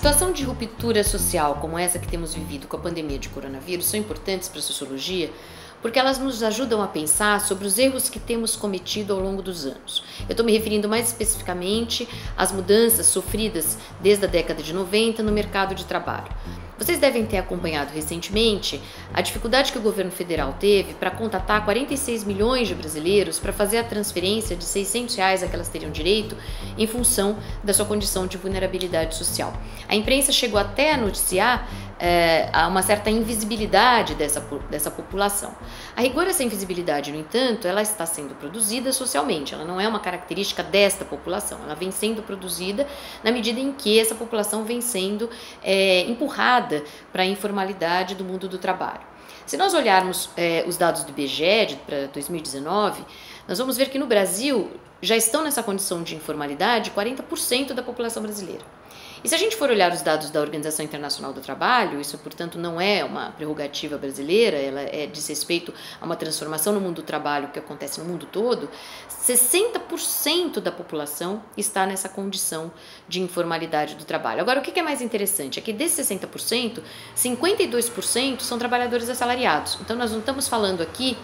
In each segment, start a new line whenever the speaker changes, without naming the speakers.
situação de ruptura social como essa que temos vivido com a pandemia de coronavírus são importantes para a sociologia porque elas nos ajudam a pensar sobre os erros que temos cometido ao longo dos anos. Eu estou me referindo mais especificamente às mudanças sofridas desde a década de 90 no mercado de trabalho. Vocês devem ter acompanhado recentemente a dificuldade que o governo federal teve para contatar 46 milhões de brasileiros para fazer a transferência de 600 reais a que elas teriam direito em função da sua condição de vulnerabilidade social. A imprensa chegou até a noticiar é, uma certa invisibilidade dessa, dessa população. A rigor, essa invisibilidade, no entanto, ela está sendo produzida socialmente, ela não é uma característica desta população, ela vem sendo produzida na medida em que essa população vem sendo é, empurrada para a informalidade do mundo do trabalho. Se nós olharmos é, os dados do IBGE para 2019, nós vamos ver que no Brasil já estão nessa condição de informalidade 40% da população brasileira. E se a gente for olhar os dados da Organização Internacional do Trabalho, isso, portanto, não é uma prerrogativa brasileira, ela é diz respeito a uma transformação no mundo do trabalho que acontece no mundo todo, 60% da população está nessa condição de informalidade do trabalho. Agora, o que é mais interessante é que desses 60%, 52% são trabalhadores assalariados. Então, nós não estamos falando aqui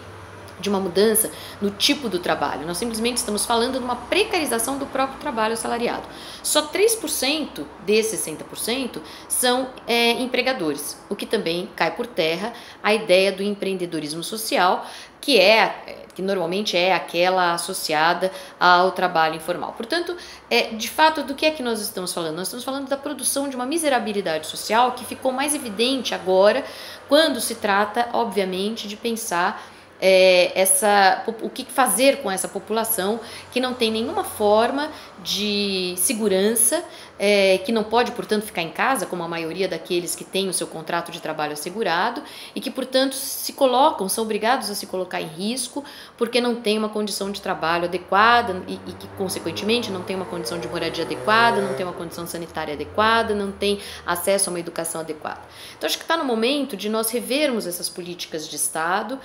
de uma mudança no tipo do trabalho. Nós simplesmente estamos falando de uma precarização do próprio trabalho assalariado. Só 3% desses 60% são é, empregadores, o que também cai por terra a ideia do empreendedorismo social, que é que normalmente é aquela associada ao trabalho informal. Portanto, é, de fato, do que é que nós estamos falando? Nós estamos falando da produção de uma miserabilidade social que ficou mais evidente agora, quando se trata, obviamente, de pensar é, essa, o que fazer com essa população que não tem nenhuma forma de segurança, é, que não pode, portanto, ficar em casa, como a maioria daqueles que têm o seu contrato de trabalho assegurado, e que, portanto, se colocam, são obrigados a se colocar em risco porque não tem uma condição de trabalho adequada e, e que, consequentemente, não tem uma condição de moradia adequada, não tem uma condição sanitária adequada, não tem acesso a uma educação adequada. Então, acho que está no momento de nós revermos essas políticas de Estado,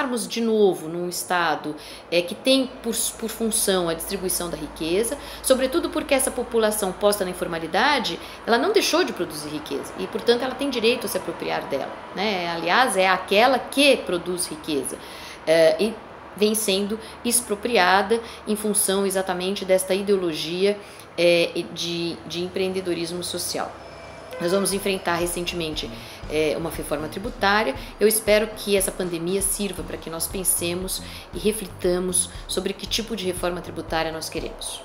pensarmos de novo num Estado é, que tem por, por função a distribuição da riqueza, sobretudo porque essa população possa na informalidade, ela não deixou de produzir riqueza e, portanto, ela tem direito a se apropriar dela. Né? Aliás, é aquela que produz riqueza é, e vem sendo expropriada em função exatamente desta ideologia é, de, de empreendedorismo social. Nós vamos enfrentar recentemente é, uma reforma tributária. Eu espero que essa pandemia sirva para que nós pensemos e reflitamos sobre que tipo de reforma tributária nós queremos.